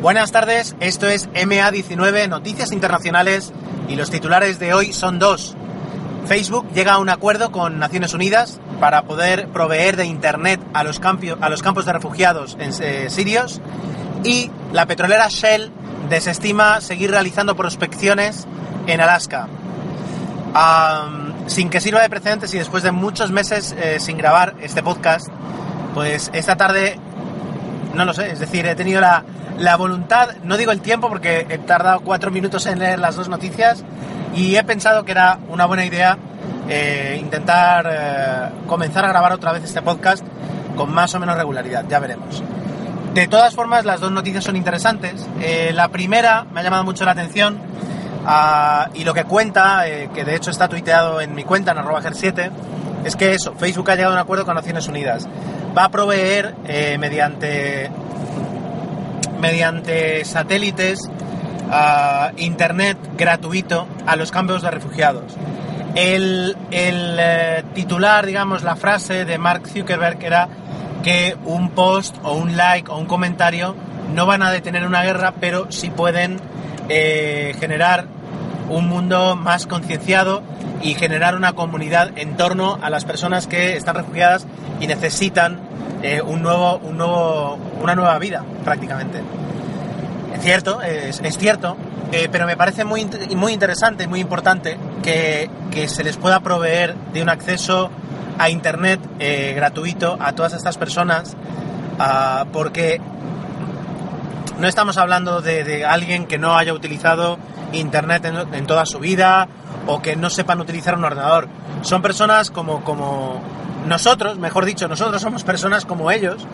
Buenas tardes, esto es MA19 Noticias Internacionales y los titulares de hoy son dos. Facebook llega a un acuerdo con Naciones Unidas para poder proveer de Internet a los, a los campos de refugiados en, eh, sirios y la petrolera Shell desestima seguir realizando prospecciones en Alaska. sin que sirva de precedentes y después de muchos meses eh, sin grabar este podcast, pues esta tarde no lo sé, es decir, he tenido la, voluntad, no digo el tiempo porque he tardado cuatro minutos en leer las dos noticias y he pensado que era una buena idea eh, intentar eh, comenzar a grabar otra vez este podcast con más o menos regularidad, ya veremos. De todas formas, las dos noticias son interesantes. Eh, la primera me ha llamado mucho la atención ah, y lo que cuenta, que de hecho está tuiteado en mi cuenta, en arroba 7 es que eso, Facebook ha llegado a un acuerdo con Naciones Unidas va a proveer eh, mediante, mediante satélites internet gratuito a los campos de refugiados. El, eh, titular, digamos, la frase de Mark Zuckerberg era que un post o un like o un comentario no van a detener una guerra, pero sí pueden eh, generar un mundo más concienciado y generar una comunidad en torno a las personas que están refugiadas y necesitan eh, un nuevo, un nuevo, una nueva vida prácticamente. Es cierto, es, cierto, eh, pero me parece muy, muy interesante, muy importante que, se les pueda proveer de un acceso a Internet eh, gratuito a todas estas personas, ah, porque no estamos hablando de, alguien que no haya utilizado Internet en, toda su vida o que no sepan utilizar un ordenador. Son personas como, como nosotros, mejor dicho, nosotros somos personas como ellos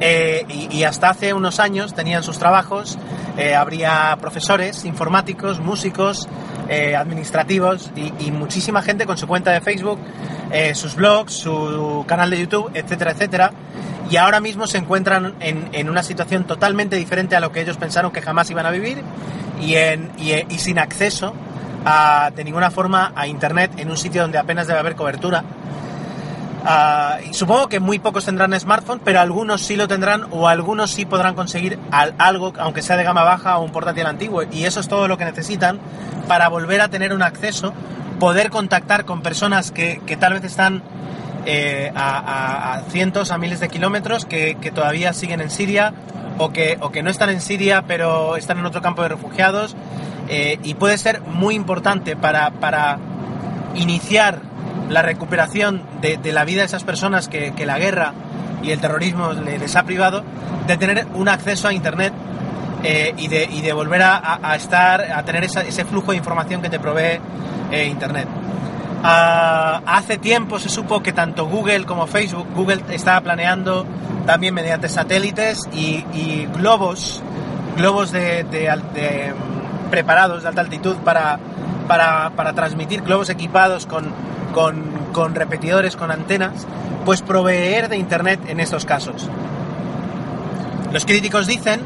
eh, y, hasta hace unos años tenían sus trabajos, eh, habría profesores, informáticos, músicos, eh, administrativos y, muchísima gente con su cuenta de Facebook, sus blogs, su canal de YouTube, etcétera, etcétera. Y ahora mismo se encuentran en, una situación totalmente diferente a lo que ellos pensaron que jamás iban a vivir y, en, y sin acceso de ninguna forma a Internet en un sitio donde apenas debe haber cobertura. Ah, supongo que muy pocos tendrán smartphone, pero algunos sí lo tendrán o algunos sí podrán conseguir algo, aunque sea de gama baja o un portátil antiguo. Y eso es todo lo que necesitan para volver a tener un acceso, poder contactar con personas que, tal vez están eh, a, cientos, a miles de kilómetros, que, todavía siguen en Siria o que, o que no están en Siria pero están en otro campo de refugiados. Eh, y puede ser muy importante para, para iniciar la recuperación de, la vida de esas personas que, la guerra y el terrorismo les ha privado, de tener un acceso a Internet eh, y, de, y, de, volver a, estar, a tener ese flujo de información que te provee eh, Internet. Ah, hace tiempo se supo que tanto Google como Facebook, Google estaba planeando también mediante satélites y, globos, globos de, mm, preparados de alta altitud para, para, para transmitir, globos equipados con, con, repetidores, con antenas, pues proveer de Internet en estos casos. Los críticos dicen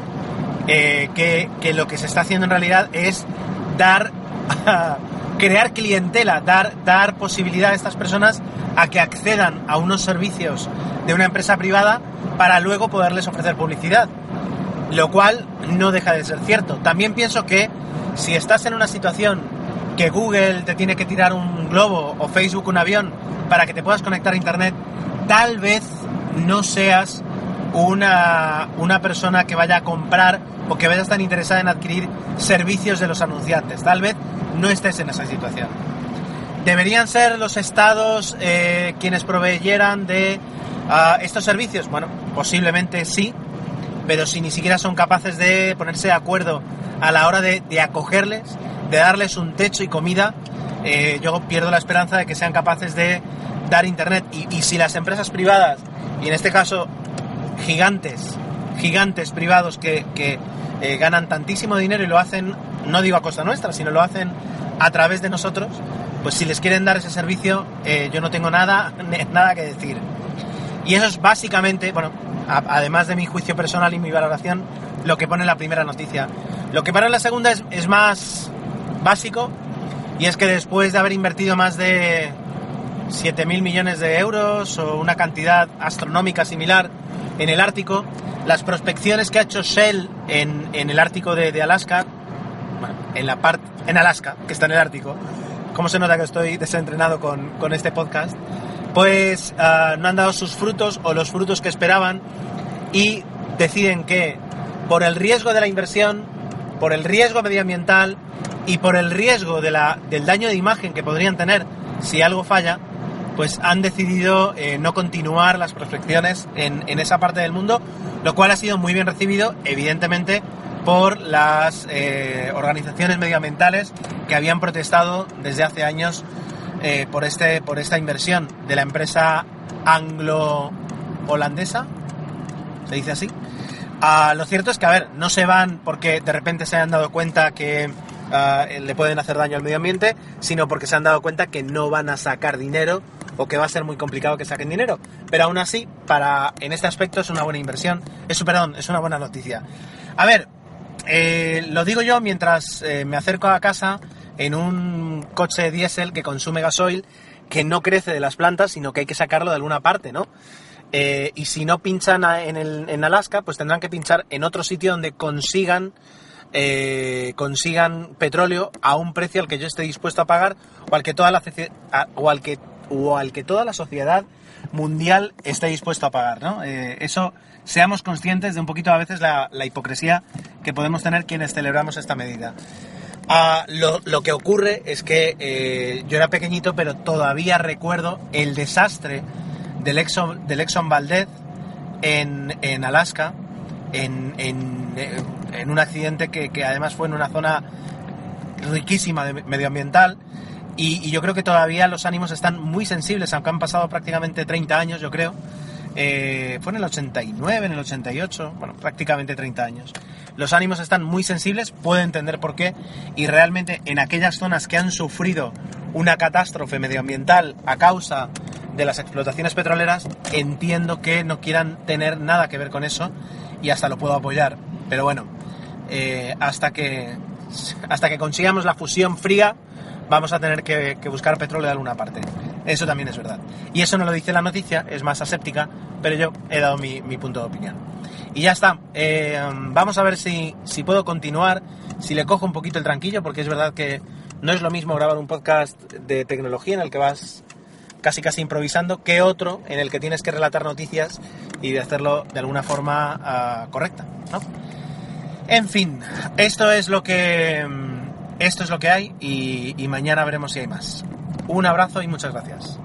eh, que, lo que se está haciendo en realidad es dar, crear clientela, dar, dar posibilidad a estas personas a que accedan a unos servicios de una empresa privada para luego poderles ofrecer publicidad. Lo cual no deja de ser cierto. También pienso que si estás en una situación que Google te tiene que tirar un globo o Facebook un avión para que te puedas conectar a Internet, tal vez no seas una, una persona que vaya a comprar o que vaya a estar interesada en adquirir servicios de los anunciantes. Tal vez no estés en esa situación. ¿Deberían ser los estados eh, quienes proveyeran de ah, estos servicios? Bueno, posiblemente sí, pero si ni siquiera son capaces de ponerse de acuerdo a la hora de, acogerles, de darles un techo y comida, eh, yo pierdo la esperanza de que sean capaces de dar internet. Y, si las empresas privadas, y en este caso gigantes, gigantes privados que, que eh, ganan tantísimo dinero y lo hacen, no digo a costa nuestra, sino lo hacen a través de nosotros, pues si les quieren dar ese servicio, eh, yo no tengo nada, nada que decir. Y eso es básicamente, bueno, además de mi juicio personal y mi valoración, lo que pone la primera noticia. Lo que pone la segunda es, más básico, y es que después de haber invertido más de 7.000 millones de euros o una cantidad astronómica similar en el Ártico, las prospecciones que ha hecho Shell en, en el Ártico de, Alaska, bueno, en la parte, en Alaska, que está en el Ártico, como se nota que estoy desentrenado con, con este podcast, pues uh, no han dado sus frutos o los frutos que esperaban y deciden que por el riesgo de la inversión, por el riesgo medioambiental y por el riesgo del daño de imagen que podrían tener si algo falla, pues han decidido eh, no continuar las prospecciones en, en, esa parte del mundo, lo cual ha sido muy bien recibido, evidentemente, por las eh, organizaciones medioambientales que habían protestado desde hace años eh, por, este, por esta inversión de la empresa anglo-holandesa, se dice así. Ah, lo cierto es que, a ver, no se van porque de repente se han dado cuenta que ah, le pueden hacer daño al medio ambiente, sino porque se han dado cuenta que no van a sacar dinero o que va a ser muy complicado que saquen dinero. Pero aún así, para, en este aspecto es una buena inversión, es, perdón, es una buena noticia. A ver, eh, lo digo yo mientras eh, me acerco a casa en un coche diésel que consume gasoil que no crece de las plantas, sino que hay que sacarlo de alguna parte, ¿no? Eh, y si no pinchan en, el, en, Alaska, pues tendrán que pinchar en otro sitio donde consigan, eh, consigan petróleo a un precio al que yo esté dispuesto a pagar o al que toda la, o al que, o al que toda la sociedad mundial esté dispuesto a pagar, ¿no? Eh, eso, seamos conscientes de un poquito a veces la, la hipocresía que podemos tener quienes celebramos esta medida. Ah, lo, lo, que ocurre es que eh, yo era pequeñito, pero todavía recuerdo el desastre del Exxon, del Exxon Valdez en, en Alaska, en, en, en, un accidente que, que, además fue en una zona riquísima de medioambiental. Y, y, yo creo que todavía los ánimos están muy sensibles, aunque han pasado prácticamente 30 años, yo creo. Eh, fue en el 89, en el 88, bueno, prácticamente 30 años. Los ánimos están muy sensibles, puedo entender por qué, y realmente en aquellas zonas que han sufrido una catástrofe medioambiental a causa de las explotaciones petroleras, entiendo que no quieran tener nada que ver con eso y hasta lo puedo apoyar. Pero bueno, eh, hasta, que, hasta que consigamos la fusión fría, vamos a tener que, buscar petróleo de alguna parte. Eso también es verdad. Y eso no lo dice la noticia, es más aséptica, pero yo he dado mi, punto de opinión. Y ya está. Eh, vamos a ver si, si puedo continuar, si le cojo un poquito el tranquillo, porque es verdad que no es lo mismo grabar un podcast de tecnología en el que vas casi casi improvisando que otro en el que tienes que relatar noticias y de hacerlo de alguna forma uh, correcta. En fin, esto es lo que esto es lo que hay y, mañana veremos si hay más. Un abrazo y muchas gracias.